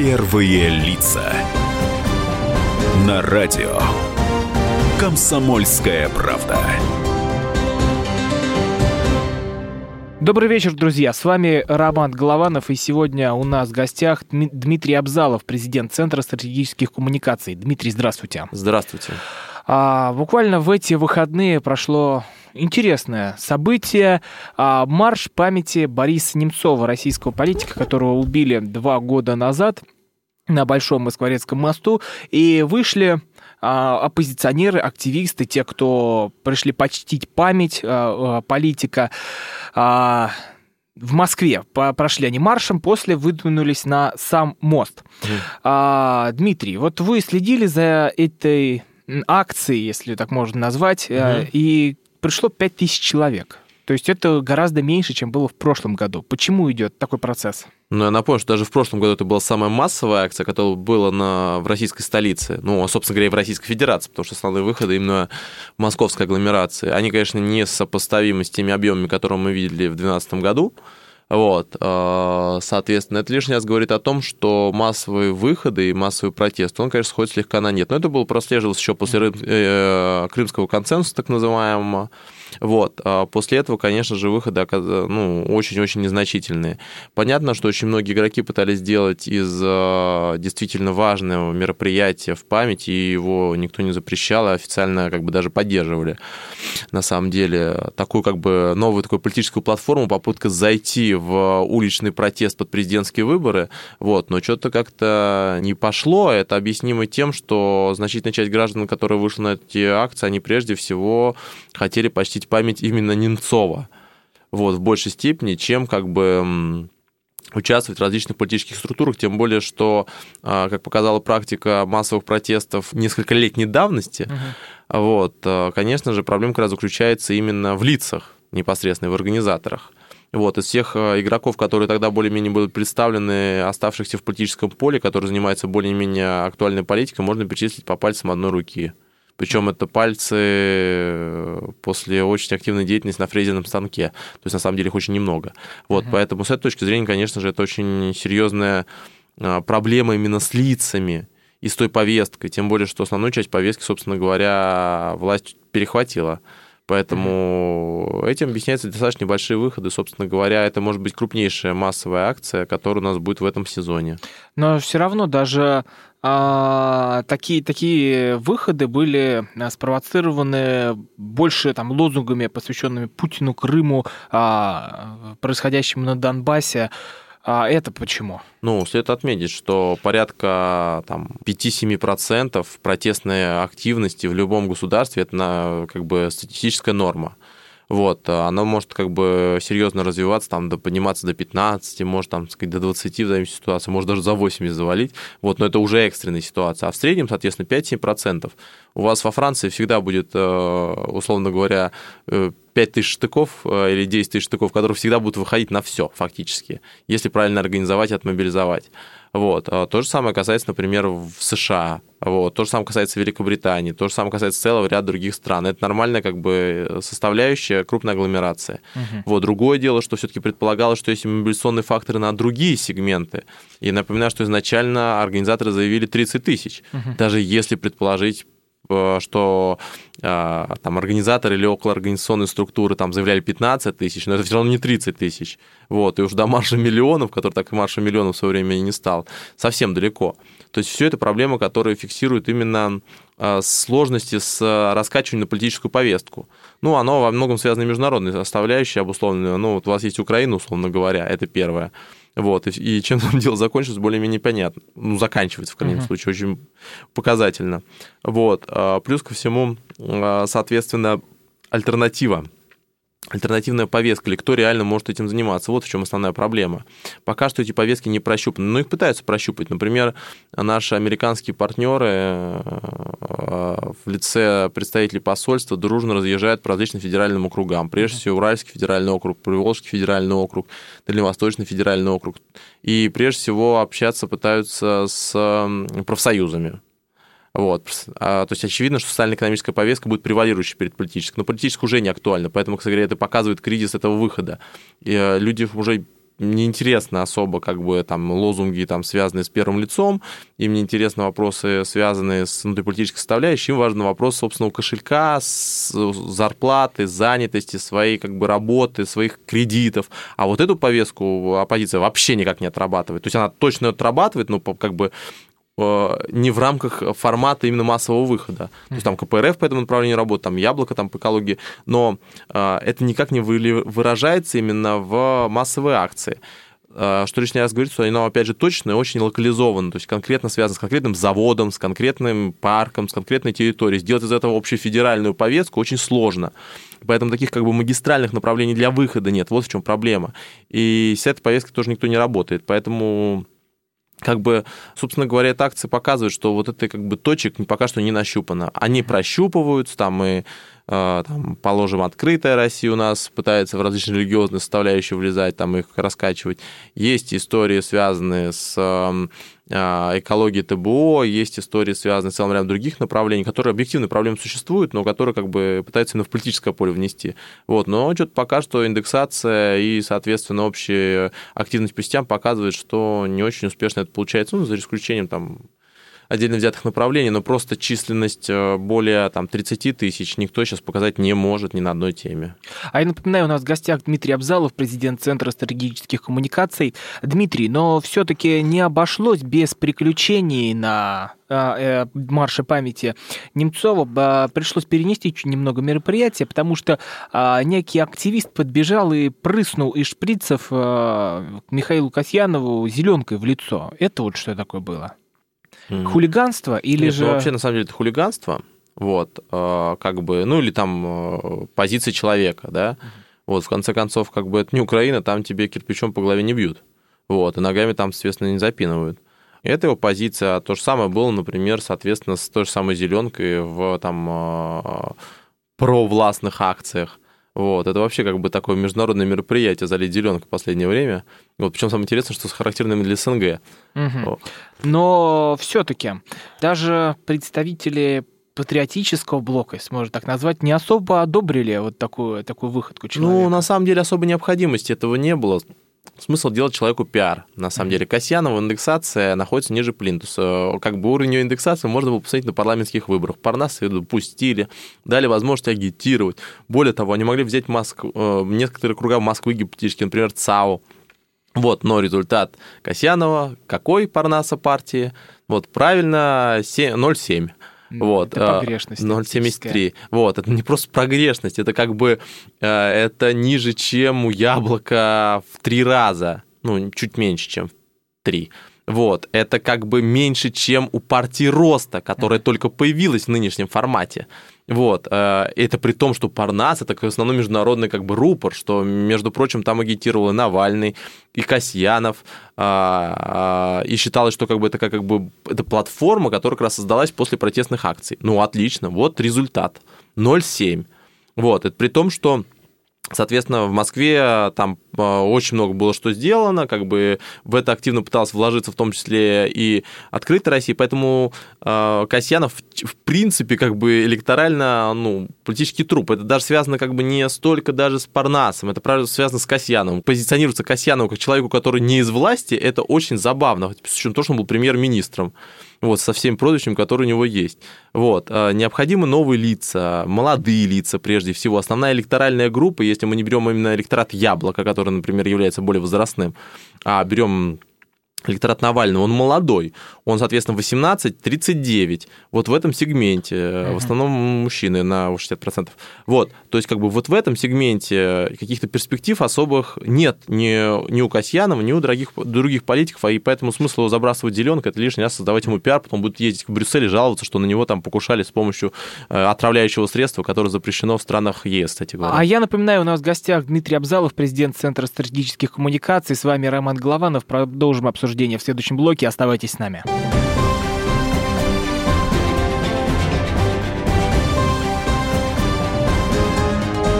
Первые лица. На радио. Комсомольская правда. Добрый вечер, друзья. С вами Роман Голованов, и сегодня у нас в гостях Дмитрий Абзалов, президент Центра стратегических коммуникаций. Дмитрий, здравствуйте. Здравствуйте. А, буквально в эти выходные прошло интересное событие. А, марш памяти Бориса Немцова, российского политика, которого убили два года назад на Большом Москворецком мосту. И вышли а, оппозиционеры, активисты, те, кто пришли почтить память а, политика. В Москве прошли они маршем, после выдвинулись на сам мост. Mm. А, Дмитрий, вот вы следили за этой акцией, если так можно назвать, mm. и пришло 5000 человек. То есть это гораздо меньше, чем было в прошлом году. Почему идет такой процесс? Ну, я напомню, что даже в прошлом году это была самая массовая акция, которая была на, в российской столице, ну, собственно говоря, и в Российской Федерации, потому что основные выходы именно в московской агломерации. Они, конечно, не сопоставимы с теми объемами, которые мы видели в 2012 году, вот, э, соответственно, это лишний раз говорит о том, что массовые выходы и массовый протест, он, конечно, сходит слегка на нет. Но это было прослеживалось еще после э, Крымского консенсуса, так называемого, вот. А после этого, конечно же, выходы ну, очень-очень незначительные. Понятно, что очень многие игроки пытались сделать из а, действительно важного мероприятия в память, и его никто не запрещал, а официально как бы даже поддерживали. На самом деле, такую как бы новую такую политическую платформу, попытка зайти в уличный протест под президентские выборы, вот, но что-то как-то не пошло. Это объяснимо тем, что значительная часть граждан, которые вышли на эти акции, они прежде всего хотели почти почтить память именно Немцова, вот, в большей степени, чем как бы участвовать в различных политических структурах, тем более, что, а, как показала практика массовых протестов несколько летней давности, uh-huh. вот, а, конечно же, проблема как раз заключается именно в лицах непосредственно, в организаторах. Вот, из всех а, игроков, которые тогда более-менее будут представлены, оставшихся в политическом поле, которые занимаются более-менее актуальной политикой, можно перечислить по пальцам одной руки. Причем это пальцы э, после очень активной деятельности на фрезерном станке. То есть, на самом деле, их очень немного. Вот, uh-huh. поэтому с этой точки зрения, конечно же, это очень серьезная а, проблема именно с лицами и с той повесткой. Тем более, что основную часть повестки, собственно говоря, власть перехватила. Поэтому mm-hmm. этим объясняются достаточно небольшие выходы. Собственно говоря, это может быть крупнейшая массовая акция, которая у нас будет в этом сезоне. Но все равно даже а, такие, такие выходы были а, спровоцированы больше там, лозунгами, посвященными Путину, Крыму, а, происходящему на Донбассе. А это почему? Ну, следует отметить, что порядка там, 5-7% протестной активности в любом государстве это на, как бы статистическая норма. Вот, а оно может как бы серьезно развиваться, там, до, подниматься до 15, может, там, сказать, до 20 в зависимости от ситуации, может даже за 80 завалить, вот, но это уже экстренная ситуация. А в среднем, соответственно, 5-7%. У вас во Франции всегда будет, э, условно говоря, 5 э, тысяч штыков э, или 10 тысяч штыков, которые всегда будут выходить на все фактически, если правильно организовать и отмобилизовать. Вот. А то же самое касается, например, в США. Вот. То же самое касается Великобритании. То же самое касается целого ряда других стран. Это нормальная как бы составляющая крупной агломерации. Угу. Вот. Другое дело, что все-таки предполагалось, что есть мобилизационные факторы на другие сегменты. И напоминаю, что изначально организаторы заявили 30 тысяч. Угу. Даже если предположить что э, там организаторы или околоорганизационные структуры там заявляли 15 тысяч, но это все равно не 30 тысяч. Вот, и уж до марша миллионов, который так марша миллионов в свое время и не стал, совсем далеко. То есть все это проблема, которая фиксирует именно э, сложности с раскачиванием на политическую повестку. Ну, оно во многом связано международной составляющей, обусловленной. Ну, вот у вас есть Украина, условно говоря, это первое. Вот, и, и чем там дело закончилось, более-менее понятно. Ну, заканчивается, в крайнем uh-huh. случае, очень показательно. Вот. А, плюс ко всему, а, соответственно, альтернатива альтернативная повестка, или кто реально может этим заниматься. Вот в чем основная проблема. Пока что эти повестки не прощупаны, но их пытаются прощупать. Например, наши американские партнеры э, в лице представителей посольства дружно разъезжают по различным федеральным округам. Прежде всего, Уральский федеральный округ, Приволжский федеральный округ, Дальневосточный федеральный округ. И прежде всего общаться пытаются с профсоюзами вот. А, то есть очевидно, что социально-экономическая повестка будет превалирующей перед политической. Но политическая уже не актуальна, поэтому, кстати говоря, это показывает кризис этого выхода. И э, люди уже мне интересно особо как бы там лозунги, там, связанные с первым лицом, им не интересны вопросы, связанные с внутриполитической составляющей, им важен вопрос собственного кошелька, с зарплаты, занятости, своей как бы работы, своих кредитов. А вот эту повестку оппозиция вообще никак не отрабатывает. То есть она точно отрабатывает, но как бы не в рамках формата именно массового выхода. То есть там КПРФ по этому направлению работает, там Яблоко там по экологии, но э, это никак не выражается именно в массовой акции э, что лишний раз говорит, что оно, опять же, точно и очень локализовано, то есть конкретно связано с конкретным заводом, с конкретным парком, с конкретной территорией. Сделать из этого общефедеральную повестку очень сложно. Поэтому таких как бы магистральных направлений для выхода нет. Вот в чем проблема. И с этой повесткой тоже никто не работает. Поэтому как бы, собственно говоря, эта акция показывает, что вот это как бы точек пока что не нащупано. Они прощупываются, там и там, положим, открытая Россия у нас пытается в различные религиозные составляющие влезать, там их раскачивать. Есть истории, связанные с эм, э, экологией ТБО, есть истории, связанные с целым рядом других направлений, которые объективно проблемы существуют, но которые как бы пытаются именно в политическое поле внести. Вот. Но что-то пока что индексация и, соответственно, общая активность по сетям показывает, что не очень успешно это получается, ну, за исключением там отдельно взятых направлений, но просто численность э, более там, 30 тысяч никто сейчас показать не может ни на одной теме. А я напоминаю, у нас в гостях Дмитрий Абзалов, президент Центра стратегических коммуникаций. Дмитрий, но все-таки не обошлось без приключений на э, марше памяти Немцова пришлось перенести чуть немного мероприятия, потому что а, некий активист подбежал и прыснул из шприцев э, Михаилу Касьянову зеленкой в лицо. Это вот что такое было? Хулиганство или Нет, же... Ну, вообще, на самом деле, это хулиганство, вот, э, как бы, ну, или там э, позиция человека, да, вот, в конце концов, как бы, это не Украина, там тебе кирпичом по голове не бьют, вот, и ногами там, соответственно, не запинывают. Это его позиция. То же самое было, например, соответственно, с той же самой зеленкой в там э, провластных акциях. Вот, это вообще как бы такое международное мероприятие залить зеленка в последнее время. Вот, причем самое интересное, что с характерными для СНГ. Угу. Вот. Но все-таки даже представители патриотического блока, если можно так назвать, не особо одобрили вот такую, такую выходку человека. Ну, на самом деле, особой необходимости этого не было смысл делать человеку пиар. На самом деле, Касьянова индексация находится ниже плинтуса. Как бы уровень ее индексации можно было посмотреть на парламентских выборах. Парнас ее допустили, дали возможность агитировать. Более того, они могли взять Москву, э, некоторые круга Москвы гипотетически, например, ЦАУ. Вот, но результат Касьянова, какой Парнаса партии? Вот, правильно, 0,7. Вот, это погрешность. 0,73. Вот, это не просто прогрешность, это как бы э, это ниже, чем у яблока в три раза. Ну, чуть меньше, чем в три. Вот, это как бы меньше, чем у партии роста, которая только появилась в нынешнем формате. Вот. Э, это при том, что Парнас – это в основном международный как бы рупор, что, между прочим, там агитировал и Навальный, и Касьянов, а, а, и считалось, что как бы это как бы это платформа, которая как раз создалась после протестных акций. Ну, отлично, вот результат. 0,7. Вот, это при том, что Соответственно, в Москве там а, очень много было что сделано, как бы в это активно пытался вложиться в том числе и открытая Россия, поэтому э, Касьянов в принципе как бы электорально, ну, политический труп. Это даже связано как бы не столько даже с Парнасом, это правда связано с Касьяновым. Позиционируется Касьянову как человеку, который не из власти, это очень забавно, учетом того, что он был премьер-министром вот, со всеми прозвищами, которые у него есть. Вот. А, необходимы новые лица, молодые лица прежде всего. Основная электоральная группа, если мы не берем именно электорат Яблока, который, например, является более возрастным, а берем электорат Навального, он молодой, он, соответственно, 18-39, вот в этом сегменте, uh-huh. в основном мужчины на 60%. Вот, то есть как бы вот в этом сегменте каких-то перспектив особых нет ни, ни у Касьянова, ни у других, других политиков, а и поэтому смысл его забрасывать зеленкой, это лишний раз создавать ему пиар, потом будет ездить в Брюссель и жаловаться, что на него там покушали с помощью э, отравляющего средства, которое запрещено в странах ЕС, кстати говоря. А я напоминаю, у нас в гостях Дмитрий Абзалов, президент Центра стратегических коммуникаций, с вами Роман Голованов, продолжим обсуждение обсуждение в следующем блоке. Оставайтесь с нами.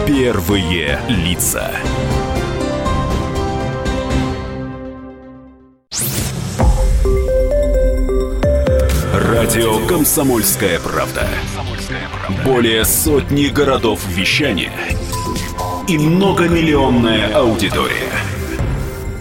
Первые лица. Радио Комсомольская правда". Более сотни городов вещания и многомиллионная аудитория.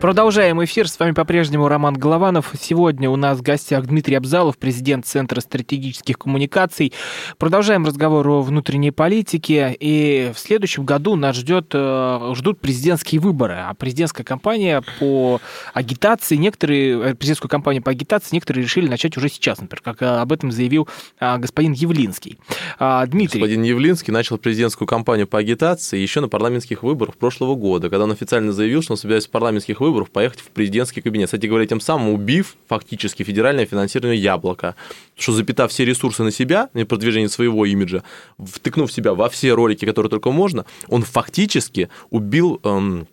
Продолжаем эфир. С вами по-прежнему Роман Голованов. Сегодня у нас в гостях Дмитрий Абзалов, президент Центра стратегических коммуникаций. Продолжаем разговор о внутренней политике. И в следующем году нас ждет, э, ждут президентские выборы. А президентская кампания по агитации, некоторые, э, президентскую кампанию по агитации некоторые решили начать уже сейчас, например, как э, об этом заявил господин Явлинский. А, Дмитрий. Господин Явлинский начал президентскую кампанию по агитации еще на парламентских выборах прошлого года, когда он официально заявил, что он собирается в парламентских выборах выборов поехать в президентский кабинет. Кстати говоря, тем самым убив фактически федеральное финансирование яблоко, что запитав все ресурсы на себя, на продвижение своего имиджа, втыкнув себя во все ролики, которые только можно, он фактически убил эм,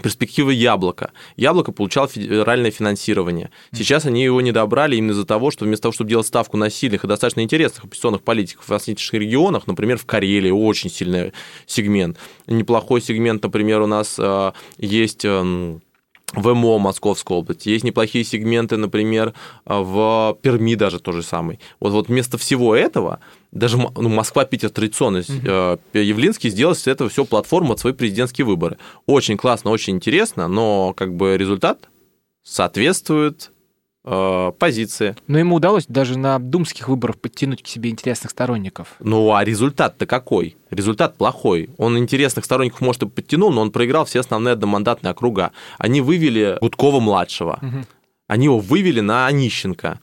перспективы Яблока. Яблоко получало федеральное финансирование. Сейчас они его не добрали именно из-за того, что вместо того, чтобы делать ставку на сильных и достаточно интересных оппозиционных политиков в различных регионах, например, в Карелии очень сильный сегмент, неплохой сегмент, например, у нас э, есть... Э, в МО Московской области. Есть неплохие сегменты, например, в Перми даже то же самое. Вот, вот вместо всего этого, даже ну, Москва, Питер традиционно, mm-hmm. Явлинский сделал с этого все платформу от свои президентские выборы. Очень классно, очень интересно, но как бы результат соответствует позиции. Но ему удалось даже на думских выборах подтянуть к себе интересных сторонников. Ну а результат-то какой? Результат плохой. Он интересных сторонников, может, и подтянул, но он проиграл все основные одномандатные округа. Они вывели Гудкова-младшего. Угу. Они его вывели на Онищенко.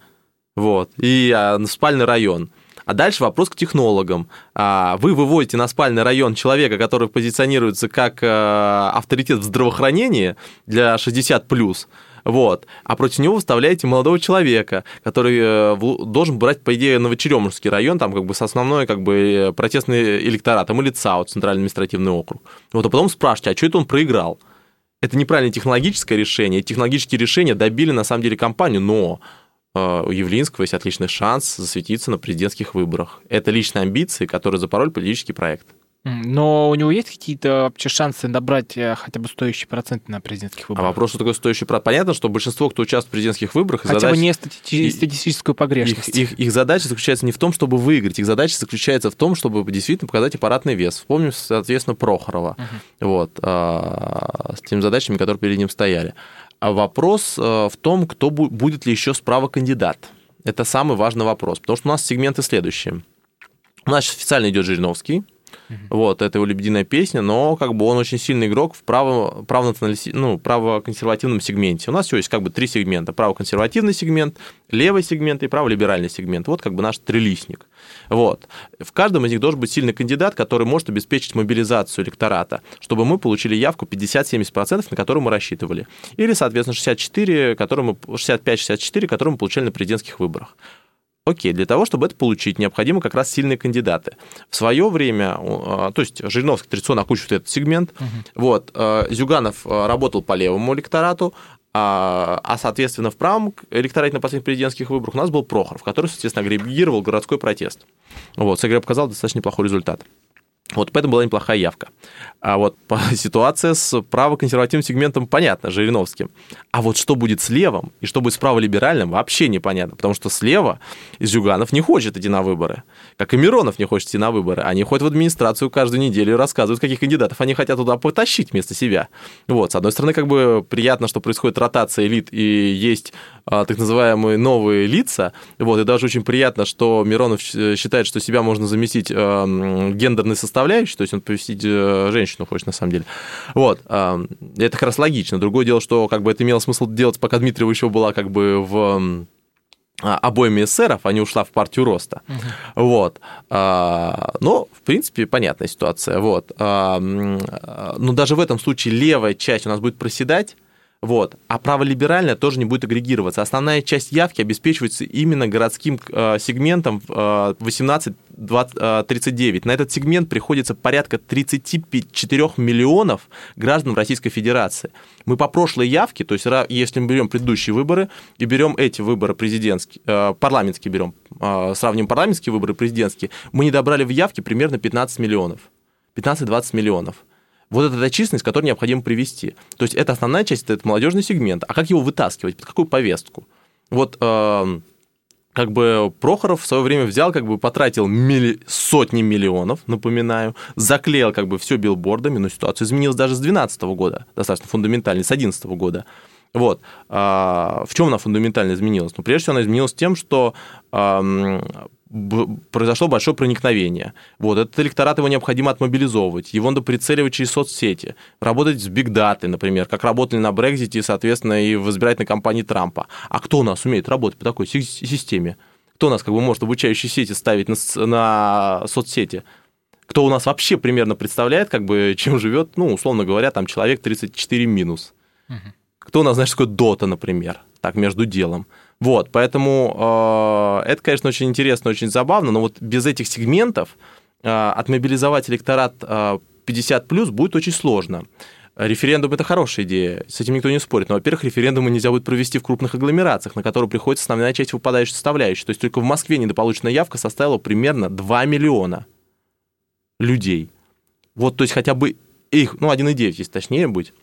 Вот. И а, на спальный район. А дальше вопрос к технологам. А, вы выводите на спальный район человека, который позиционируется как э, авторитет в здравоохранении для 60+, вот. А против него выставляете молодого человека, который э, должен брать, по идее, Новочеремушский район, там как бы с основной как бы э, протестный электорат, или ЦАО, Центральный административный округ. Вот, а потом спрашиваете, а что это он проиграл? Это неправильное технологическое решение. Технологические решения добили, на самом деле, компанию, но э, у Явлинского есть отличный шанс засветиться на президентских выборах. Это личные амбиции, которые запороли политический проект. Но у него есть какие-то вообще шансы набрать э, хотя бы стоящие проценты на президентских выборах? А вопрос, что такое стоящий процент? Понятно, что большинство, кто участвует в президентских выборах... Хотя задача... бы не стати... статистическую погрешность. Их, их, их задача заключается не в том, чтобы выиграть, их задача заключается в том, чтобы действительно показать аппаратный вес. Вспомним, соответственно, Прохорова. Uh-huh. Вот, а, с теми задачами, которые перед ним стояли. А вопрос а, в том, кто бу- будет ли еще справа кандидат. Это самый важный вопрос, потому что у нас сегменты следующие. У нас официально идет Жириновский, Вот, это его лебединая песня, но как бы он очень сильный игрок в право, право, ну, правоконсервативном сегменте. У нас всего есть как бы три сегмента. Правоконсервативный сегмент, левый сегмент и праволиберальный сегмент. Вот как бы наш трилистник. Вот. В каждом из них должен быть сильный кандидат, который может обеспечить мобилизацию электората, чтобы мы получили явку 50-70%, на которую мы рассчитывали. Или, соответственно, 64, который мы, 65-64, которые мы получали на президентских выборах. Окей, для того, чтобы это получить, необходимы как раз сильные кандидаты. В свое время, а, то есть Жириновский традиционно окучивает этот сегмент, угу. вот, а, Зюганов а, работал по левому электорату, а, а, соответственно, в правом электорате на последних президентских выборах у нас был Прохоров, который, соответственно, агрегировал городской протест. Вот, СГР показал достаточно неплохой результат. Вот поэтому была неплохая явка. А вот ситуация с правоконсервативным сегментом понятна, Жириновским. А вот что будет с левым и что будет с праволиберальным, вообще непонятно. Потому что слева Зюганов не хочет идти на выборы. Как и Миронов не хочет идти на выборы. Они ходят в администрацию каждую неделю и рассказывают, каких кандидатов они хотят туда потащить вместо себя. Вот, с одной стороны, как бы приятно, что происходит ротация элит и есть а, так называемые новые лица. Вот, и даже очень приятно, что Миронов считает, что себя можно заместить э, гендерной составляющей, то есть он повестить э, женщину хочет на самом деле. Вот, э, это как раз логично. Другое дело, что как бы это имело смысл делать, пока Дмитриева еще была как бы в обоими эсеров, а не ушла в партию роста. Угу. Вот. Но, в принципе, понятная ситуация. Вот. Но даже в этом случае левая часть у нас будет проседать, Вот. А праволиберальная тоже не будет агрегироваться. Основная часть явки обеспечивается именно городским э, сегментом э, 18-39. Э, На этот сегмент приходится порядка 34 миллионов граждан Российской Федерации. Мы по прошлой явке, то есть если мы берем предыдущие выборы и берем эти выборы президентские, э, парламентские берем, э, сравним парламентские выборы президентские, мы не добрали в явке примерно 15 миллионов. 15-20 миллионов. Вот это та численность, которую необходимо привести. То есть это основная часть, это молодежный сегмент. А как его вытаскивать, под какую повестку? Вот э, как бы Прохоров в свое время взял, как бы потратил милли... сотни миллионов, напоминаю, заклеил как бы все билбордами, но ситуация изменилась даже с 2012 года, достаточно фундаментально, с 2011 года. Вот. А, в чем она фундаментально изменилась? Ну, прежде всего, она изменилась тем, что произошло большое проникновение. Вот, этот электорат его необходимо отмобилизовывать, его надо прицеливать через соцсети, работать с бигдатой, например, как работали на Брекзите, соответственно, и в избирательной кампании Трампа. А кто у нас умеет работать по такой системе? Кто у нас как бы может обучающие сети ставить на, на соцсети? Кто у нас вообще примерно представляет, как бы, чем живет, ну, условно говоря, там человек 34 минус? Угу. Кто у нас, знаешь, такой Дота, например, так, между делом? Вот, поэтому э, это, конечно, очень интересно, очень забавно, но вот без этих сегментов э, отмобилизовать электорат э, 50 плюс будет очень сложно. Референдум – это хорошая идея, с этим никто не спорит. Но, во-первых, референдумы нельзя будет провести в крупных агломерациях, на которые приходится основная часть выпадающей составляющей. То есть только в Москве недополученная явка составила примерно 2 миллиона людей. Вот, то есть хотя бы их, ну, 1,9, если точнее быть,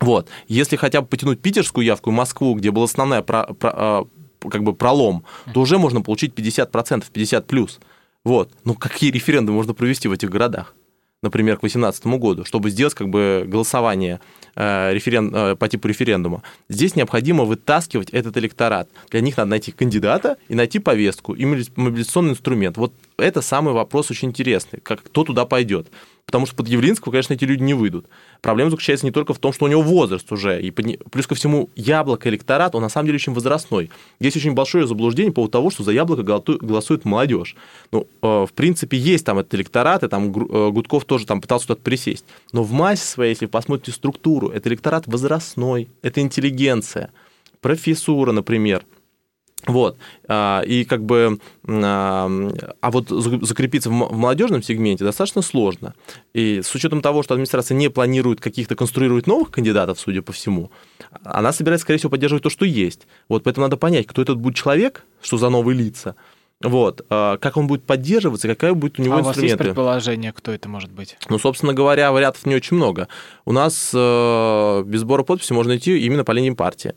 вот. Если хотя бы потянуть питерскую явку и Москву, где был основной про, про, а, как бы пролом, то уже можно получить 50%, 50 плюс. Вот. Ну, какие референдумы можно провести в этих городах? Например, к 2018 году, чтобы сделать как бы голосование э, референ... э, по типу референдума. Здесь необходимо вытаскивать этот электорат. Для них надо найти кандидата и найти повестку, и мобилизационный инструмент. Вот это самый вопрос очень интересный, как кто туда пойдет. Потому что под Явлинского, конечно, эти люди не выйдут. Проблема заключается не только в том, что у него возраст уже, и плюс ко всему яблоко электорат, он на самом деле очень возрастной. Есть очень большое заблуждение по поводу того, что за яблоко голосует молодежь. Ну, э, в принципе, есть там этот электорат, и там э, Гудков тоже там пытался туда присесть. Но в массе своей, если вы посмотрите структуру, это электорат возрастной, это интеллигенция, профессура, например – вот. А, и как бы... А, а вот закрепиться в молодежном сегменте достаточно сложно. И с учетом того, что администрация не планирует каких-то конструировать новых кандидатов, судя по всему, она собирается, скорее всего, поддерживать то, что есть. Вот поэтому надо понять, кто этот будет человек, что за новые лица, вот. А, как он будет поддерживаться, какая будет у него а инструменты. у вас есть предположение, кто это может быть? Ну, собственно говоря, вариантов не очень много. У нас э, без сбора подписи можно идти именно по линии партии.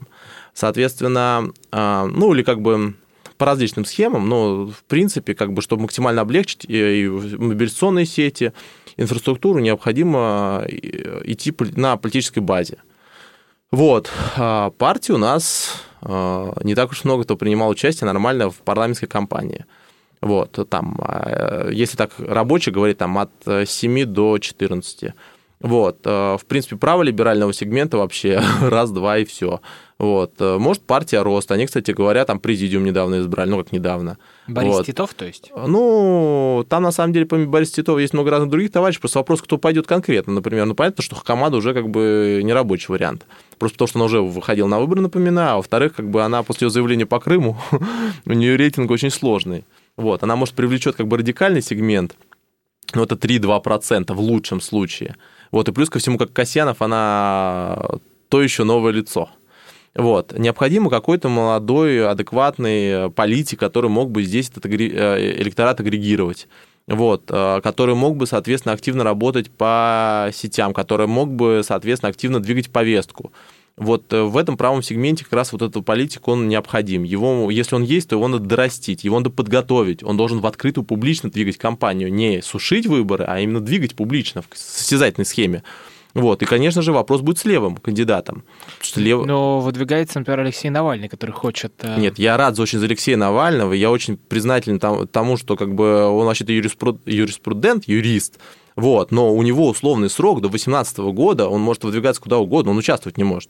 Соответственно, а, ну или как бы по различным схемам, но в принципе, как бы, чтобы максимально облегчить и мобилизационные сети, инфраструктуру, необходимо э, идти на политической базе. Вот. А партии у нас а, не так уж много кто принимал участие нормально в парламентской кампании. Вот, там, если так рабочий говорит, там от 7 до 14. Вот, в принципе, право либерального сегмента вообще раз-два и все. Вот. Э, может, партия рост. Они, кстати говоря, там президиум недавно избрали, ну, как недавно. Борис вот. Титов, то есть? Ну, там, на самом деле, помимо Бориса Титова, есть много разных других товарищей. Просто вопрос, кто пойдет конкретно. Например, ну, понятно, что команда уже как бы не рабочий вариант. Просто потому, что она уже выходила на выборы, напоминаю. А во-вторых, как бы она после ее заявления по Крыму, у нее рейтинг очень сложный. Вот. Она, может, привлечет как бы радикальный сегмент, ну, это 3-2% в лучшем случае. Вот. И плюс ко всему, как Касьянов, она то еще новое лицо. Вот. Необходимо какой-то молодой, адекватный политик, который мог бы здесь этот э, электорат агрегировать вот, э, который мог бы, соответственно, активно работать по сетям, который мог бы, соответственно, активно двигать повестку. Вот э, в этом правом сегменте как раз вот этот политик, он необходим. Его, если он есть, то его надо дорастить, его надо подготовить. Он должен в открытую публично двигать кампанию, не сушить выборы, а именно двигать публично в состязательной схеме. Вот. И, конечно же, вопрос будет с левым кандидатом. Что лев... Но выдвигается, например, Алексей Навальный, который хочет... Э, Нет, я рад очень за Алексея Навального, я очень признателен тому, что как бы он вообще-то юриспрудент, юрист, вот, но у него условный срок до 18 года, он может выдвигаться куда угодно, он участвовать не может.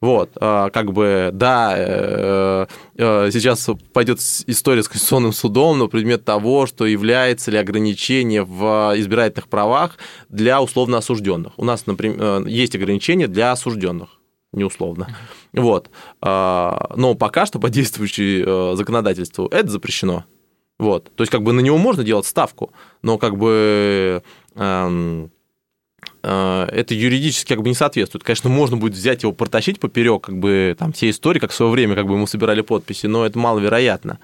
Вот, а, как бы, да, э, э, сейчас пойдет история с Конституционным судом на предмет того, что является ли ограничение в избирательных правах для условно осужденных. У нас, например, э, есть ограничения для осужденных не условно. Вот. А, но пока что по действующему законодательству это запрещено. Вот. То есть, как бы на него можно делать ставку, но как бы эм, э, это юридически как бы не соответствует. Конечно, можно будет взять его, протащить поперек, как бы там все истории, как в свое время, как бы мы собирали подписи, но это маловероятно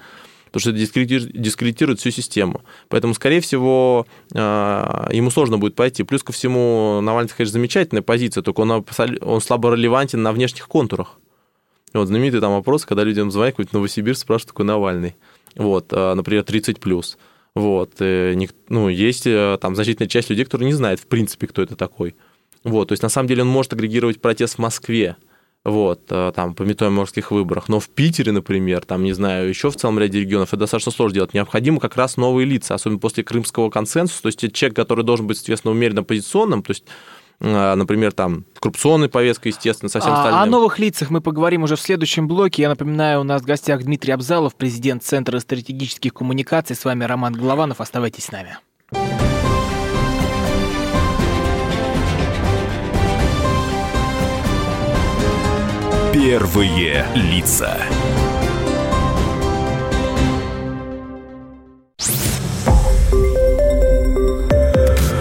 потому что это дискредитирует всю систему. Поэтому, скорее всего, э, ему сложно будет пойти. Плюс ко всему, Навальный, конечно, замечательная позиция, только он, он слабо релевантен на внешних контурах. Вот знаменитый там вопрос, когда людям звонят, какой-то Новосибирск спрашивают, такой Навальный вот, э, например, 30 плюс. Вот, э, ну, есть э, там значительная часть людей, которые не знают, в принципе, кто это такой. Вот, то есть, на самом деле, он может агрегировать протест в Москве, вот, там, по метоеморских выборах. Но в Питере, например, там, не знаю, еще в целом ряде регионов это достаточно сложно делать. Необходимо как раз новые лица, особенно после крымского консенсуса. То есть, человек, который должен быть, соответственно, умеренно позиционным, то есть например, там коррупционной повесткой, естественно, со всем а, остальным. О новых лицах мы поговорим уже в следующем блоке. Я напоминаю, у нас в гостях Дмитрий Абзалов, президент Центра стратегических коммуникаций. С вами Роман Голованов. Оставайтесь с нами. Первые лица.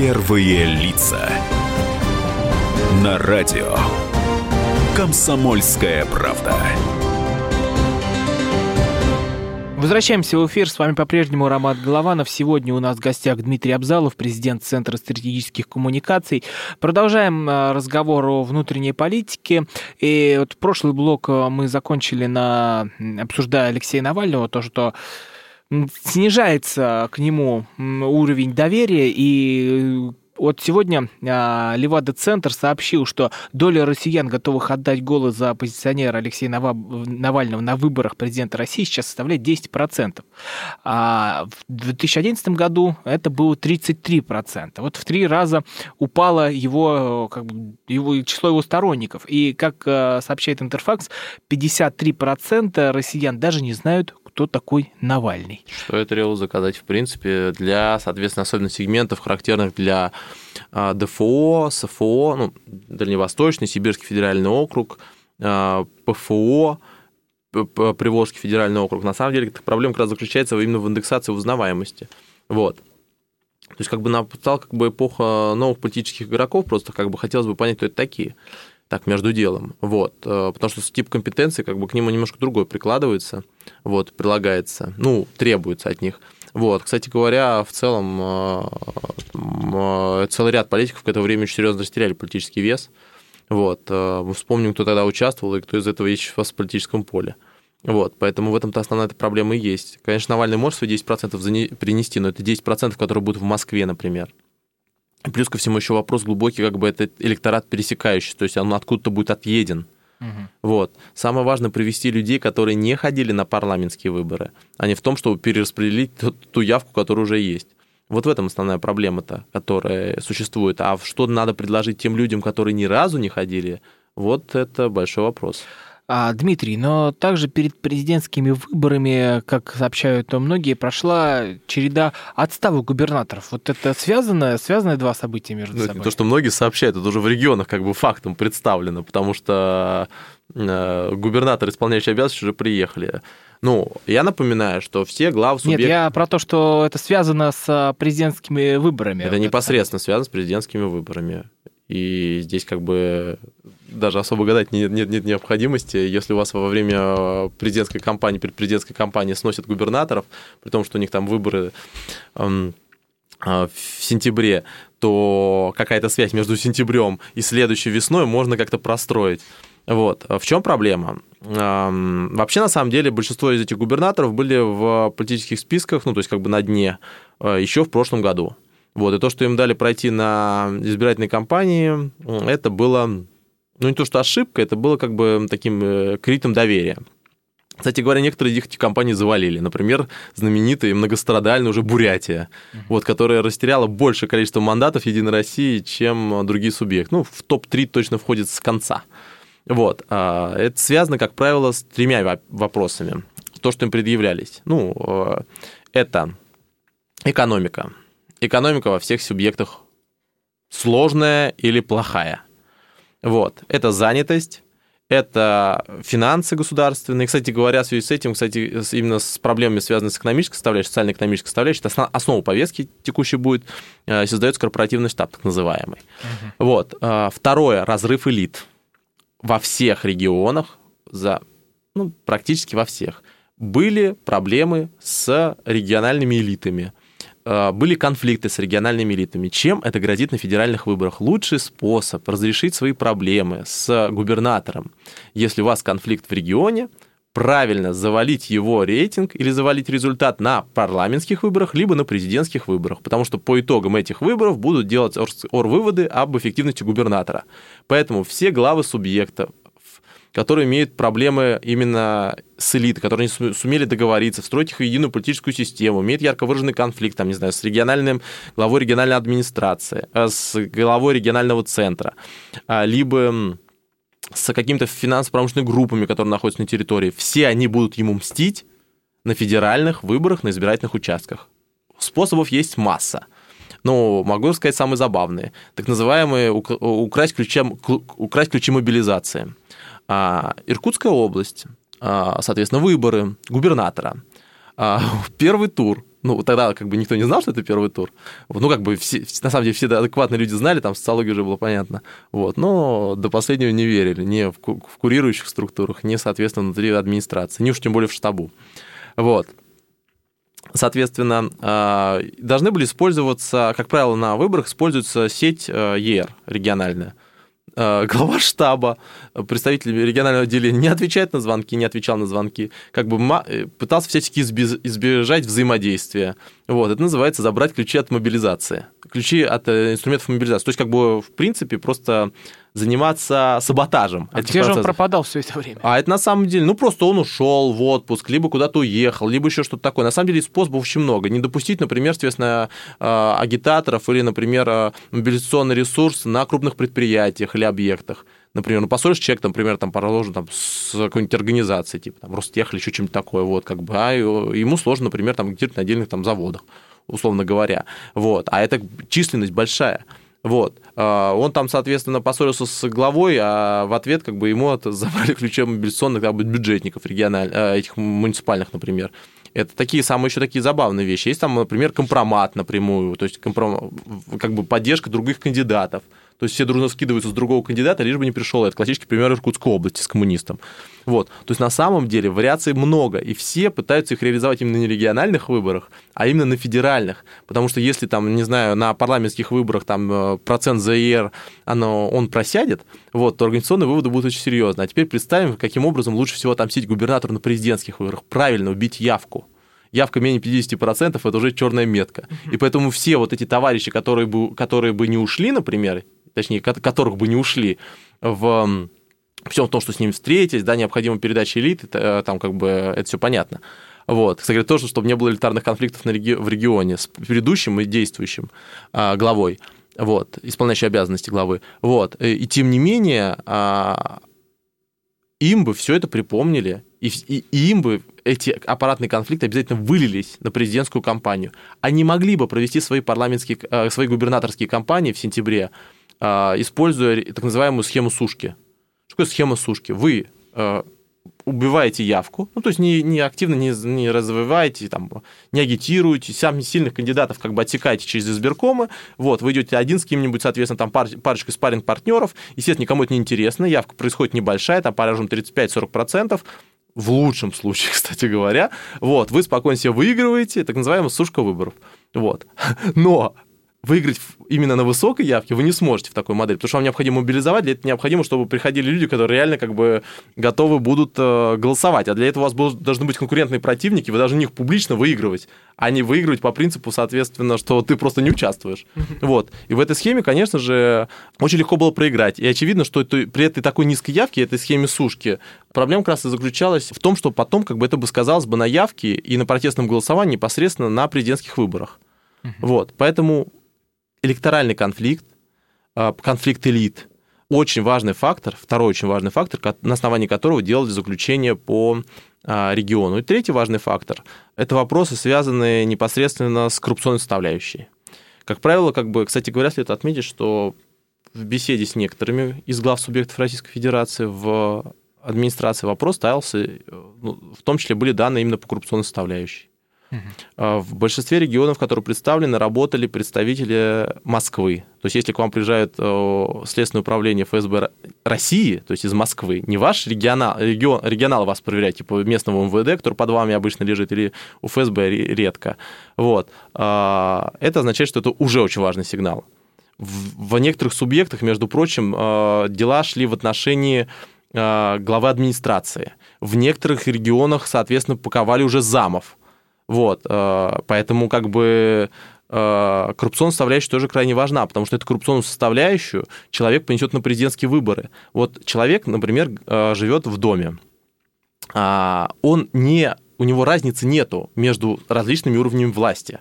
Первые лица. На радио. Комсомольская правда. Возвращаемся в эфир. С вами по-прежнему Роман Голованов. Сегодня у нас в гостях Дмитрий Абзалов, президент Центра стратегических коммуникаций. Продолжаем э, разговор о внутренней политике. И вот прошлый блок э, мы закончили на обсуждая Алексея Навального, то, что снижается к нему уровень доверия, и вот сегодня а, Левада-центр сообщил, что доля россиян, готовых отдать голос за оппозиционера Алексея Навального на выборах президента России, сейчас составляет 10%. А в 2011 году это было 33%. Вот в три раза упало его, как бы, его, число его сторонников. И, как а, сообщает Интерфакс, 53% россиян даже не знают, кто такой Навальный. Что это требовало заказать, в принципе, для, соответственно, особенно сегментов, характерных для а, ДФО, СФО, ну, Дальневосточный, Сибирский федеральный округ, а, ПФО, Приволжский федеральный округ. На самом деле, проблема как раз заключается именно в индексации узнаваемости. Вот. То есть, как бы настала как бы эпоха новых политических игроков, просто как бы хотелось бы понять, кто это такие так, между делом. Вот. Э, потому что тип компетенции, как бы к нему немножко другой прикладывается, вот, прилагается, ну, требуется от них. Вот, кстати говоря, в целом э, э, целый ряд политиков к этому времени очень серьезно растеряли политический вес. Вот, мы вспомним, кто тогда участвовал и кто из этого есть в политическом поле. Вот, поэтому в этом-то основная проблема и есть. Конечно, Навальный может свои 10% принести, но это 10%, которые будут в Москве, например. Плюс ко всему еще вопрос глубокий, как бы это электорат пересекающий, то есть он откуда-то будет отъеден. Угу. Вот. Самое важное привести людей, которые не ходили на парламентские выборы, а не в том, чтобы перераспределить ту, ту явку, которая уже есть. Вот в этом основная проблема-то, которая существует. А что надо предложить тем людям, которые ни разу не ходили, вот это большой вопрос. А, Дмитрий, но также перед президентскими выборами, как сообщают многие, прошла череда отставок губернаторов. Вот это связано, связаны два события между ну, собой? То, что многие сообщают, это уже в регионах как бы фактом представлено, потому что э, губернаторы, исполняющие обязанности, уже приехали. Ну, я напоминаю, что все глав субъект... Нет, я про то, что это связано с президентскими выборами. Это вот непосредственно это. связано с президентскими выборами. И здесь как бы даже особо гадать нет, нет, нет необходимости. Если у вас во время президентской кампании, предпрезидентской кампании сносят губернаторов, при том, что у них там выборы эм, в сентябре, то какая-то связь между сентябрем и следующей весной можно как-то простроить. Вот. В чем проблема? Эм, вообще, на самом деле, большинство из этих губернаторов были в политических списках, ну, то есть как бы на дне, э, еще в прошлом году. Вот, и то, что им дали пройти на избирательной кампании, это было ну не то что ошибка, это было как бы таким э, кредитом доверия. Кстати говоря, некоторые из этих компаний завалили. Например, знаменитая и многострадальная уже Бурятия, uh-huh. вот, которая растеряла больше количество мандатов Единой России, чем другие субъекты. Ну, в топ-3 точно входит с конца. Вот. А, это связано, как правило, с тремя вопросами. То, что им предъявлялись. Ну, э, это экономика. Экономика во всех субъектах сложная или плохая. Вот. Это занятость, это финансы государственные. Кстати говоря, в связи с этим, кстати, именно с проблемами, связанными с экономической составляющей, социально-экономической составляющей, это основа повестки текущей будет, э, создается корпоративный штаб, так называемый. Угу. Вот. Э, второе, разрыв элит. Во всех регионах, за, ну, практически во всех, были проблемы с региональными элитами – были конфликты с региональными элитами. Чем это грозит на федеральных выборах? Лучший способ разрешить свои проблемы с губернатором, если у вас конфликт в регионе, правильно завалить его рейтинг или завалить результат на парламентских выборах, либо на президентских выборах, потому что по итогам этих выборов будут делать ор-выводы об эффективности губернатора. Поэтому все главы субъекта, которые имеют проблемы именно с элитой, которые не сумели договориться, встроить их в единую политическую систему, имеют ярко выраженный конфликт, там, не знаю, с региональным, главой региональной администрации, э, с главой регионального центра, а, либо с какими-то финансово-промышленными группами, которые находятся на территории, все они будут ему мстить на федеральных выборах, на избирательных участках. Способов есть масса. Но могу сказать самые забавные. Так называемые украсть ключи, украсть ключи мобилизации. А, Иркутская область, а, соответственно, выборы губернатора, а, первый тур, ну, тогда как бы никто не знал, что это первый тур. Ну, как бы все, на самом деле все адекватные люди знали, там социология уже было понятно. Вот, но до последнего не верили ни в, в курирующих структурах, ни, соответственно, внутри администрации, ни уж тем более в штабу. Вот. Соответственно, должны были использоваться, как правило, на выборах используется сеть ЕР региональная. Э, глава штаба, представитель регионального отделения не отвечает на звонки, не отвечал на звонки, как бы э, пытался всячески избежать взаимодействия. Вот, это называется забрать ключи от мобилизации, ключи от э, инструментов мобилизации. То есть, как бы, в принципе, просто заниматься саботажем. А где же он пропадал все это время? А это на самом деле, ну, просто он ушел в отпуск, либо куда-то уехал, либо еще что-то такое. На самом деле способов очень много. Не допустить, например, соответственно, э, агитаторов или, например, мобилизационный ресурс на крупных предприятиях или объектах например, ну, поссоришь человек, там, например, там, положен там, с какой-нибудь организацией, типа, там, Ростех или еще чем-то такое, вот, как бы, а ему сложно, например, там, где-то на отдельных там заводах, условно говоря, вот, а это численность большая, вот. А, он там, соответственно, поссорился с главой, а в ответ как бы ему забрали ключи мобилизационных как бы, бюджетников региональных, а, этих муниципальных, например. Это такие самые еще такие забавные вещи. Есть там, например, компромат напрямую, то есть компром... как бы поддержка других кандидатов. То есть все дружно скидываются с другого кандидата, лишь бы не пришел. Это классический пример Иркутской области с коммунистом. Вот. То есть на самом деле вариаций много, и все пытаются их реализовать именно не на региональных выборах, а именно на федеральных. Потому что если там, не знаю, на парламентских выборах там э, процент ЗИР, оно, он просядет, вот, то организационные выводы будут очень серьезные. А теперь представим, каким образом лучше всего отомстить губернатору на президентских выборах. Правильно, убить явку явка менее 50%, это уже черная метка. И поэтому все вот эти товарищи, которые бы, которые бы не ушли, например, точнее, которых бы не ушли в всем том, что с ними встретились, да, необходима передача элит, э, там как бы это все понятно. Вот. Кстати, тоже, чтобы не было элитарных конфликтов на реги- в регионе с предыдущим и действующим а, главой, вот, исполняющей обязанности главы. Вот. Э, и тем не менее, а, им бы все это припомнили, и, и, и им бы эти аппаратные конфликты обязательно вылились на президентскую кампанию. Они могли бы провести свои парламентские, э, свои губернаторские кампании в сентябре используя так называемую схему сушки. Что такое схема сушки? Вы а, убиваете явку, ну, то есть не, не активно не, не развиваете, там, не агитируете, самых сильных кандидатов как бы отсекаете через избиркомы, вот, вы идете один с кем-нибудь, соответственно, там пар, парочкой спарринг партнеров, естественно, никому это не интересно, явка происходит небольшая, там, поражен 35-40%, в лучшем случае, кстати говоря, вот, вы спокойно себе выигрываете, так называемая сушка выборов, вот, но выиграть именно на высокой явке вы не сможете в такой модели, потому что вам необходимо мобилизовать, для этого необходимо, чтобы приходили люди, которые реально как бы готовы будут э, голосовать, а для этого у вас должны быть конкурентные противники, вы должны них публично выигрывать, а не выигрывать по принципу, соответственно, что ты просто не участвуешь. Вот. И в этой схеме, конечно же, очень легко было проиграть. И очевидно, что это, при этой такой низкой явке, этой схеме сушки, проблема как раз и заключалась в том, что потом как бы это бы сказалось бы на явке и на протестном голосовании непосредственно на президентских выборах. Вот. Поэтому электоральный конфликт, а, конфликт элит, очень важный фактор, второй очень важный фактор, на основании которого делали заключение по а, региону. И третий важный фактор – это вопросы, связанные непосредственно с коррупционной составляющей. Как правило, как бы, кстати говоря, следует отметить, что в беседе с некоторыми из глав субъектов Российской Федерации в администрации вопрос ставился, э, ну, в том числе были данные именно по коррупционной составляющей. Угу. В большинстве регионов, которые представлены, работали представители Москвы. То есть, если к вам приезжает э, Следственное управление ФСБ России, то есть из Москвы, не ваш регионал, регион, регионал вас проверяет, типа местного МВД, который под вами обычно лежит, или у ФСБ редко. Вот. А, это означает, что это уже очень важный сигнал. В некоторых субъектах, между прочим, э, дела шли в отношении главы администрации. В некоторых регионах, соответственно, паковали уже замов. Вот, э, поэтому как бы э, коррупционная составляющая тоже крайне важна, потому что эту коррупционную составляющую человек понесет на президентские выборы. Вот человек, например, э, живет в доме, а, он не, у него разницы нету между различными уровнями власти.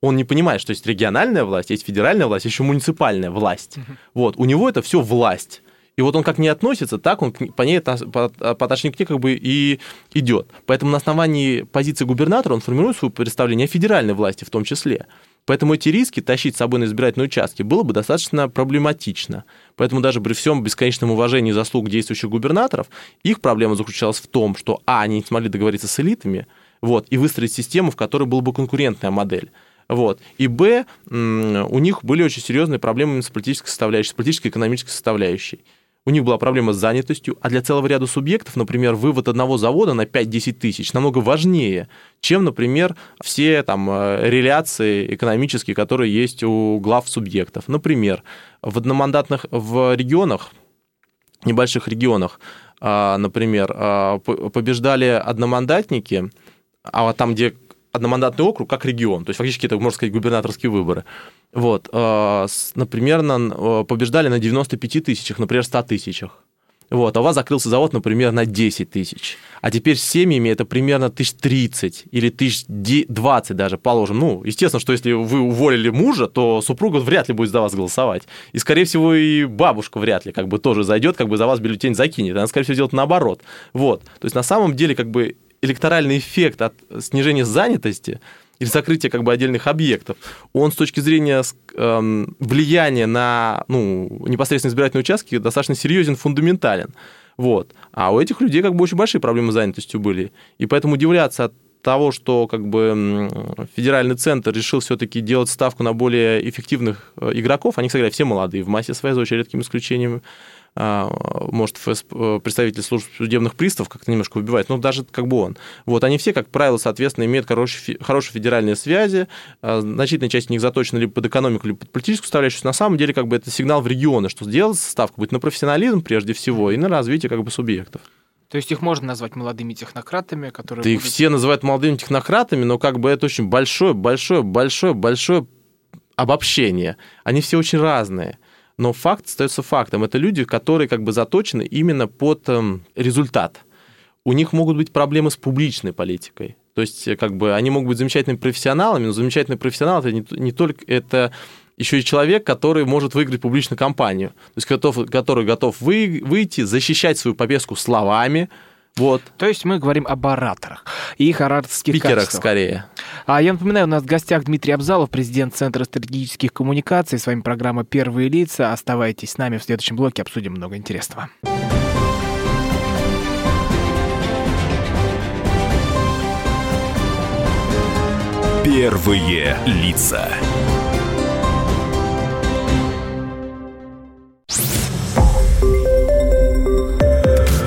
Он не понимает, что есть региональная власть, есть федеральная власть, еще муниципальная власть. Вот, у него это все власть. И вот он как не относится, так он по ней по, по отношению к ней как бы и идет. Поэтому на основании позиции губернатора он формирует свое представление о федеральной власти в том числе. Поэтому эти риски тащить с собой на избирательные участки было бы достаточно проблематично. Поэтому даже при всем бесконечном уважении заслуг действующих губернаторов, их проблема заключалась в том, что, а, они не смогли договориться с элитами, вот, и выстроить систему, в которой была бы конкурентная модель. Вот. И Б, у них были очень серьезные проблемы с политической составляющей, с политической и экономической составляющей у них была проблема с занятостью, а для целого ряда субъектов, например, вывод одного завода на 5-10 тысяч намного важнее, чем, например, все там э, реляции экономические, которые есть у глав субъектов. Например, в одномандатных в регионах, небольших регионах, а, например, а, побеждали одномандатники, а там, где одномандатный округ, как регион, то есть фактически это, можно сказать, губернаторские выборы – вот, э, например, на, побеждали на 95 тысячах, например, 100 тысячах. Вот, а у вас закрылся завод, например, на 10 тысяч. А теперь с семьями это примерно тысяч 30 или тысяч 20 даже, положим. Ну, естественно, что если вы уволили мужа, то супруга вряд ли будет за вас голосовать. И, скорее всего, и бабушка вряд ли как бы тоже зайдет, как бы за вас бюллетень закинет. Она, скорее всего, сделает наоборот. Вот. То есть, на самом деле, как бы электоральный эффект от снижения занятости – или закрытие как бы отдельных объектов, он с точки зрения эм, влияния на ну, непосредственно избирательные участки достаточно серьезен, фундаментален. Вот. А у этих людей как бы очень большие проблемы с занятостью были. И поэтому удивляться от того, что как бы федеральный центр решил все-таки делать ставку на более эффективных э, игроков, они, кстати, все молодые в массе своей, за очень редким исключением, может, э, представитель служб судебных приставов как-то немножко выбивает, но даже как бы он. Вот, они все, как правило, соответственно, имеют хорошие, хорошие федеральные связи, а, значительная часть них заточена либо под экономику, либо под политическую составляющую. На самом деле, как бы это сигнал в регионы, что сделать ставка будет на профессионализм прежде всего и на развитие как бы субъектов. То есть их можно назвать молодыми технократами, которые... Да будут... их все называют молодыми технократами, но как бы это очень большое, большое, большое, большое обобщение. Они все очень разные но факт остается фактом. Это люди, которые как бы заточены именно под эм, результат. У них могут быть проблемы с публичной политикой. То есть, э, как бы, они могут быть замечательными профессионалами, но замечательный профессионал это не, не только это еще и человек, который может выиграть публичную кампанию, то есть готов, который готов вы, выйти, защищать свою повестку словами, вот. То есть мы говорим об ораторах и их ораторских Спикерах качествах. скорее. А я напоминаю, у нас в гостях Дмитрий Абзалов, президент Центра стратегических коммуникаций. С вами программа «Первые лица». Оставайтесь с нами. В следующем блоке обсудим много интересного. Первые лица.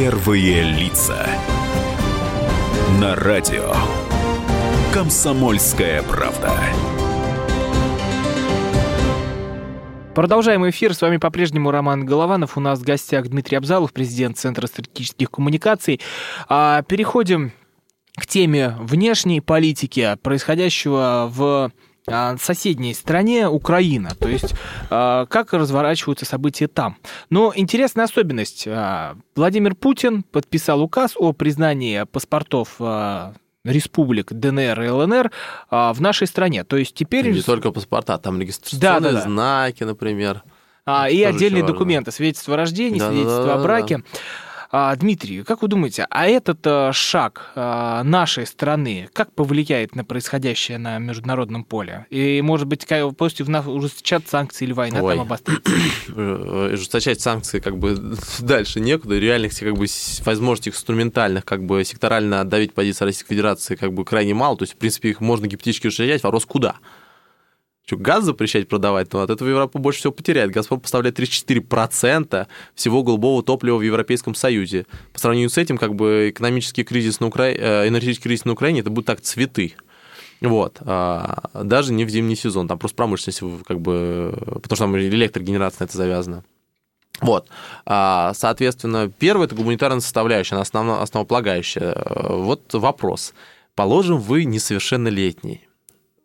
Первые лица. На радио. Комсомольская правда. Продолжаем эфир. С вами по-прежнему Роман Голованов. У нас в гостях Дмитрий Абзалов, президент Центра стратегических коммуникаций. А, переходим к теме внешней политики, происходящего в а, соседней стране Украина, то есть а, как разворачиваются события там. Но интересная особенность. а, Владимир Путин подписал указ о признании паспортов республик ДНР и ЛНР а, в нашей стране. То есть теперь... Не только паспорта, там регистрационные Да-да-да. знаки, например. А, и отдельные документы, свидетельство о рождении, Да-да-да-да-да. свидетельство о браке. А, Дмитрий, как вы думаете, а этот а, шаг а, нашей страны как повлияет на происходящее на международном поле? И, может быть, после вна- ужесточат санкции или война Ой. там обострится? Э, ужесточать санкции как бы дальше некуда, реальных как бы возможностей инструментальных как бы секторально отдавить позиции Российской Федерации как бы крайне мало, то есть в принципе их можно гипотетически ужесточать, вопрос куда? Что, газ запрещать продавать? Ну, от этого Европа больше всего потеряет. «Газпром» поставляет 34% всего голубого топлива в Европейском Союзе. По сравнению с этим, как бы экономический кризис на Украине, энергетический кризис на Украине, это будет так цветы. Вот. а, Даже не в зимний сезон, там просто промышленность, как бы, потому что там электрогенерация на это завязана. Вот. А, Соответственно, первое – это гуманитарная составляющая, она основно, основополагающая. Э, Вот вопрос. Положим, вы несовершеннолетний.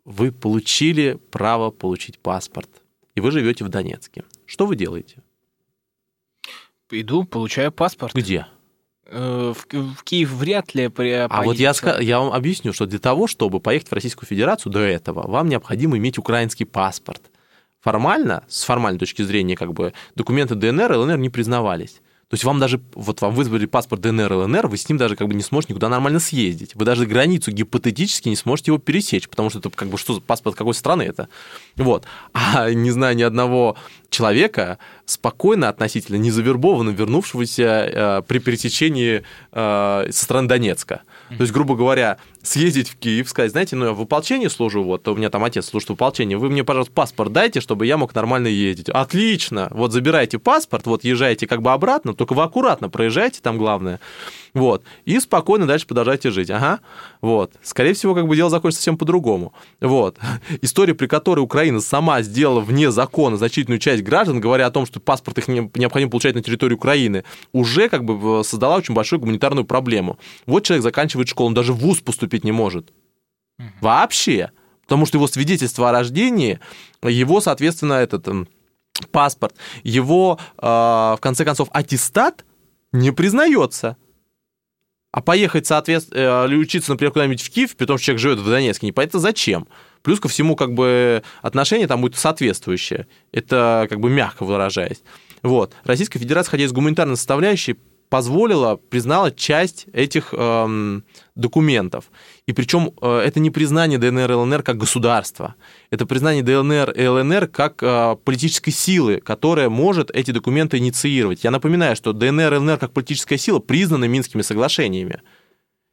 Вы получили право получить паспорт, и вы живете в Донецке. Что вы делаете? Иду, получаю паспорт. Где? Э, В, в Киев вряд ли при, А вот я, я вам объясню, что для того, чтобы поехать в Российскую Федерацию до этого, вам необходимо иметь украинский паспорт. Формально, с формальной точки зрения, как бы документы ДНР и ЛНР не признавались. То есть вам даже, вот вам вызвали паспорт ДНР ЛНР, вы с ним даже как бы не сможете никуда нормально съездить. Вы даже границу гипотетически не сможете его пересечь, потому что это как бы что паспорт какой страны это? Вот. А не знаю ни одного человека, спокойно относительно, незавербованно вернувшегося э, при пересечении э, со стороны Донецка. То есть, грубо говоря, съездить в Киев, сказать, знаете, ну я в ополчении служу, вот, у меня там отец служит в ополчении, вы мне, пожалуйста, паспорт дайте, чтобы я мог нормально ездить. Отлично, вот забирайте паспорт, вот езжайте как бы обратно, только вы аккуратно проезжайте, там главное. Вот. И спокойно дальше продолжайте жить. Ага. Вот. Скорее всего, как бы дело закончится совсем по-другому. Вот. История, при которой Украина сама сделала вне закона значительную часть граждан, говоря о том, что паспорт их не- необходимо получать на территории Украины, уже как бы создала очень большую гуманитарную проблему. Вот человек заканчивает школу, он даже в ВУЗ поступить не может. Вообще. Потому что его свидетельство о рождении, его, соответственно, этот м, паспорт, его, э, в конце концов, аттестат не признается. А поехать, соответственно, или учиться, например, куда-нибудь в Киев, при том, что человек живет в Донецке, непонятно зачем. Плюс ко всему, как бы, отношение там будет соответствующее. Это, как бы, мягко выражаясь. Вот. Российская Федерация, ходя из гуманитарной составляющей, позволила, признала часть этих эм, документов. И причем э, это не признание ДНР и ЛНР как государства, это признание ДНР и ЛНР как э, политической силы, которая может эти документы инициировать. Я напоминаю, что ДНР и ЛНР как политическая сила признаны Минскими соглашениями.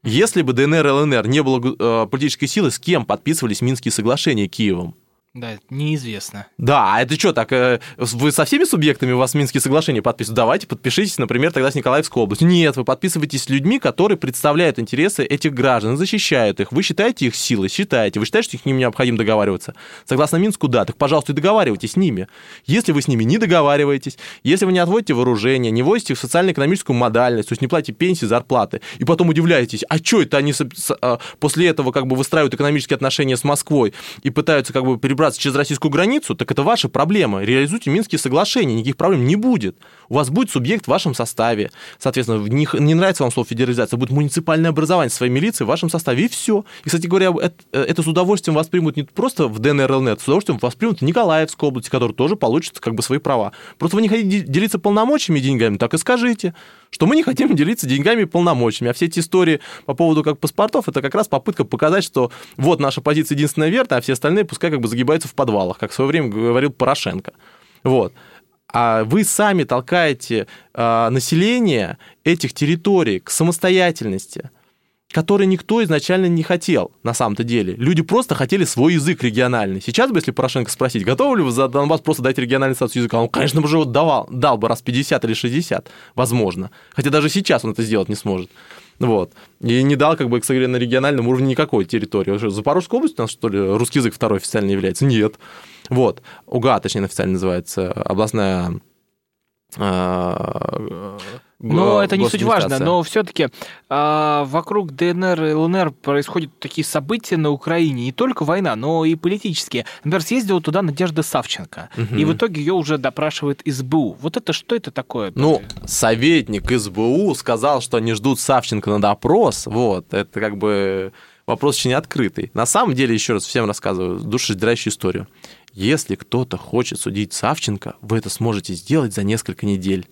Если бы ДНР и ЛНР не было э, политической силы, с кем подписывались Минские соглашения Киевом? Да, неизвестно. Да, а это что, так э, вы со всеми субъектами у вас Минские соглашения подписывают? Давайте подпишитесь, например, тогда с Николаевской областью. Нет, вы подписываетесь с людьми, которые представляют интересы этих граждан, защищают их. Вы считаете их силой? Считаете. Вы считаете, что с ними необходимо договариваться? Согласно Минску, да. Так, пожалуйста, и договаривайтесь с ними. Если вы с ними не договариваетесь, если вы не отводите вооружение, не вводите в социально-экономическую модальность, то есть не платите пенсии, зарплаты, и потом удивляетесь, а что это они а, после этого как бы выстраивают экономические отношения с Москвой и пытаются как бы перебраться перебраться через российскую границу, так это ваша проблема. Реализуйте Минские соглашения, никаких проблем не будет. У вас будет субъект в вашем составе. Соответственно, не, не нравится вам слово федерализация, будет муниципальное образование своей милиции в вашем составе, и все. И, кстати говоря, это, это с удовольствием воспримут не просто в ДНР, ЛНР, с удовольствием воспримут в Николаевской области, который тоже получит как бы свои права. Просто вы не хотите делиться полномочиями и деньгами, так и скажите что мы не хотим делиться деньгами и полномочиями. А все эти истории по поводу как паспортов, это как раз попытка показать, что вот наша позиция единственная верная, а все остальные пускай как бы загибаются в подвалах, как в свое время говорил Порошенко. Вот. А вы сами толкаете э, население этих территорий к самостоятельности – который никто изначально не хотел, на самом-то деле. Люди просто хотели свой язык региональный. Сейчас бы, если Порошенко спросить, готовы ли вы за Донбасс просто дать региональный статус языка, он, конечно, уже вот давал, дал бы раз 50 или 60, возможно. Хотя даже сейчас он это сделать не сможет. Вот. И не дал, как бы, к на региональном уровне никакой территории. Запорожская область у нас, что ли, русский язык второй официально является? Нет. Вот. УГА, точнее, официально называется, областная а, но это не суть важно, но все-таки а, вокруг ДНР и ЛНР происходят такие события на Украине, не только война, но и политические. Например, съездила туда Надежда Савченко, угу. и в итоге ее уже допрашивает СБУ. Вот это что это такое? Ну, советник СБУ сказал, что они ждут Савченко на допрос, вот, это как бы вопрос очень открытый. На самом деле, еще раз всем рассказываю душераздирающую историю. Если кто-то хочет судить Савченко, вы это сможете сделать за несколько недель.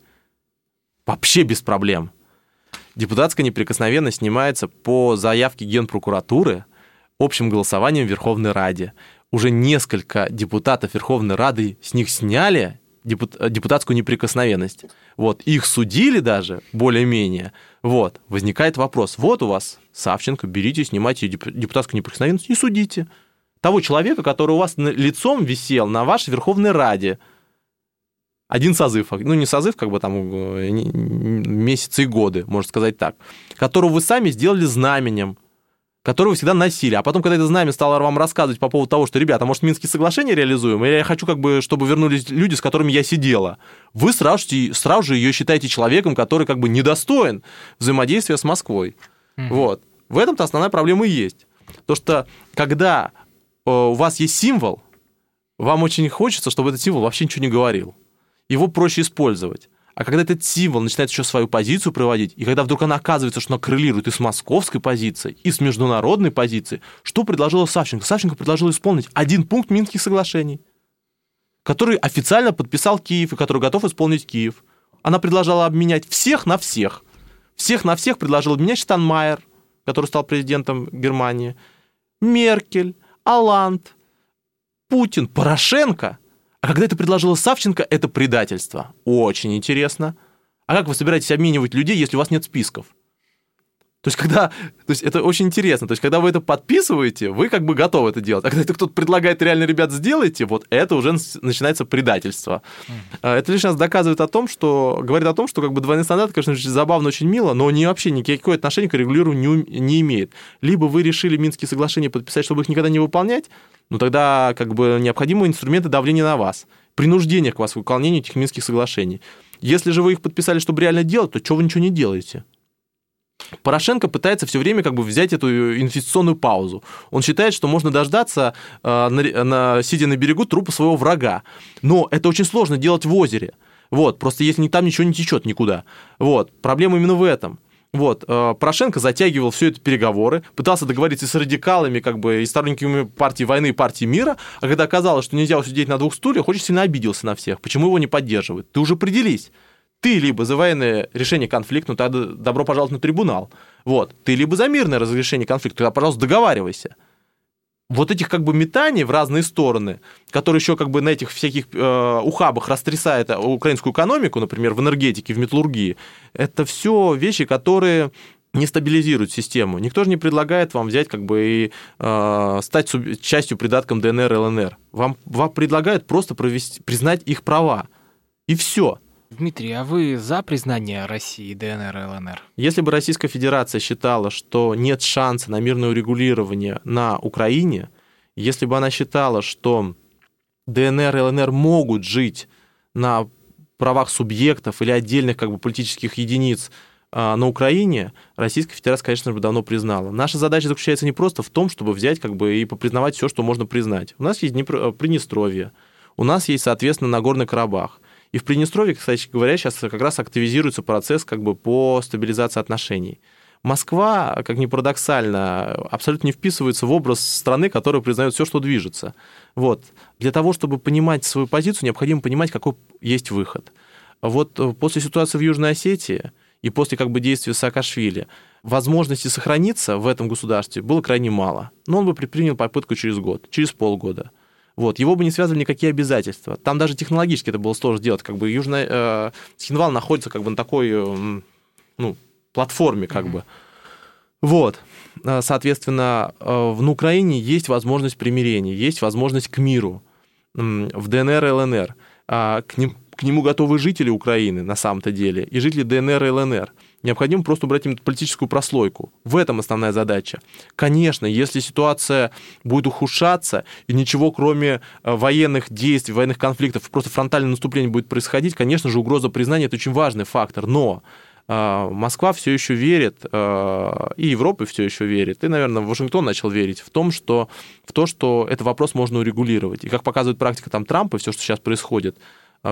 Вообще без проблем. Депутатская неприкосновенность снимается по заявке Генпрокуратуры общим голосованием в Верховной Раде. Уже несколько депутатов Верховной Рады с них сняли депутатскую неприкосновенность. Вот, их судили даже, более-менее. Вот, возникает вопрос. Вот у вас Савченко, берите, снимайте депутатскую неприкосновенность и судите того человека, который у вас лицом висел на вашей Верховной Раде. Один созыв, ну не созыв, как бы там э, месяцы и годы, можно сказать так, которого вы сами сделали знаменем, которого вы всегда носили. А потом, когда это знамя стало вам рассказывать по поводу того, что, ребята, может, Минские соглашения реализуем, или я хочу, как бы, чтобы вернулись люди, с которыми я сидела, вы сразу, сразу же ее считаете человеком, который как бы недостоин взаимодействия с Москвой. Mm-hmm. Вот. В этом-то основная проблема и есть. То, что когда Э, у вас есть символ, вам очень хочется, чтобы этот символ вообще ничего не говорил. Его проще использовать. А когда этот символ начинает еще свою позицию проводить, и когда вдруг она оказывается, что она коррелирует и с московской позицией, и с международной позицией, что предложила Савченко? Савченко предложил исполнить один пункт Минских соглашений, который официально подписал Киев и который готов исполнить Киев. Она предложила обменять всех на всех. Всех на всех предложил обменять Штанмайер, который стал президентом Германии, Меркель, Аланд, Путин, Порошенко. А когда это предложила Савченко, это предательство. Очень интересно. А как вы собираетесь обменивать людей, если у вас нет списков? То есть, когда, то есть это очень интересно. То есть, когда вы это подписываете, вы как бы готовы это делать. А когда это кто-то предлагает реально, ребят, сделайте, вот это уже начинается предательство. Mm. Это лишь раз доказывает о том, что, говорит о том, что как бы двойные стандарты, конечно, забавно, очень мило, но они вообще никакое отношение к регулированию не, не имеет. Либо вы решили Минские соглашения подписать, чтобы их никогда не выполнять, ну тогда как бы необходимы инструменты давления на вас, принуждение к вас к выполнению этих Минских соглашений. Если же вы их подписали, чтобы реально делать, то чего вы ничего не делаете? Порошенко пытается все время как бы взять эту инвестиционную паузу. Он считает, что можно дождаться, э, на, сидя на берегу, трупа своего врага. Но это очень сложно делать в озере. Вот, просто если там ничего не течет никуда. Вот, проблема именно в этом. Вот, э, Порошенко затягивал все это переговоры, пытался договориться с радикалами, как бы, и сторонниками партии войны и партии мира, а когда оказалось, что нельзя усидеть на двух стульях, очень сильно обиделся на всех. Почему его не поддерживают? Ты уже определись. Ты либо за военное решение конфликта, ну тогда добро пожаловать на трибунал. Вот. Ты либо за мирное разрешение конфликта, тогда, пожалуйста, договаривайся. Вот этих как бы метаний в разные стороны, которые еще как бы на этих всяких э, ухабах растрясают украинскую экономику, например, в энергетике, в металлургии, это все вещи, которые не стабилизируют систему. Никто же не предлагает вам взять как бы и э, стать суб- частью придатком ДНР, ЛНР. Вам, вам предлагают просто провести, признать их права. И все. Дмитрий, а вы за признание России ДНР и ЛНР? Если бы Российская Федерация считала, что нет шанса на мирное урегулирование на Украине, если бы она считала, что ДНР и ЛНР могут жить на правах субъектов или отдельных как бы, политических единиц а, на Украине Российская Федерация, конечно же, давно признала. Наша задача заключается не просто в том, чтобы взять как бы, и попризнавать все, что можно признать. У нас есть Днепр... Приднестровье, у нас есть, соответственно, Нагорный Карабах. И в Приднестровье, кстати говоря, сейчас как раз активизируется процесс как бы по стабилизации отношений. Москва, как ни парадоксально, абсолютно не вписывается в образ страны, которая признает все, что движется. Вот. Для того, чтобы понимать свою позицию, необходимо понимать, какой есть выход. Вот э, после ситуации в Южной Осетии и после как бы действия Саакашвили возможности сохраниться в этом государстве было крайне мало. Но он бы предпринял попытку через год, через полгода. Вот, его бы не связывали никакие обязательства. Там даже технологически это было сложно сделать. Как бы Южный э, Схинвал находится как бы на такой, э, ну, платформе, как бы. Вот. Э, соответственно, э, на Украине есть возможность примирения, есть возможность к миру в ДНР и ЛНР. А, к, ним, к нему готовы жители Украины на самом-то деле и жители ДНР и ЛНР. Необходимо просто убрать им политическую прослойку. В этом основная задача. Конечно, если ситуация будет ухудшаться, и ничего кроме э, военных действий, военных конфликтов, просто фронтальное наступление будет происходить, конечно же, угроза признания – это очень важный фактор. Но э, Москва все еще верит, э, и Европа все еще верит, и, наверное, Вашингтон начал верить в том, что в то, что этот вопрос можно урегулировать. И как показывает практика там Трампа, все, что сейчас происходит,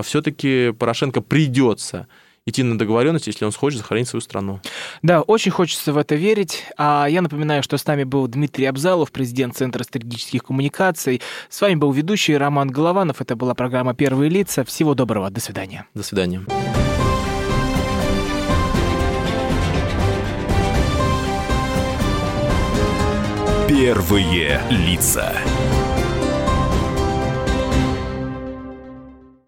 все-таки Порошенко придется идти на договоренность, если он хочет сохранить свою страну. Да, очень хочется в это верить. А я напоминаю, что с нами был Дмитрий Абзалов, президент Центра стратегических коммуникаций. С вами был ведущий Роман Голованов. Это была программа «Первые лица». Всего доброго. До свидания. До свидания. Первые лица.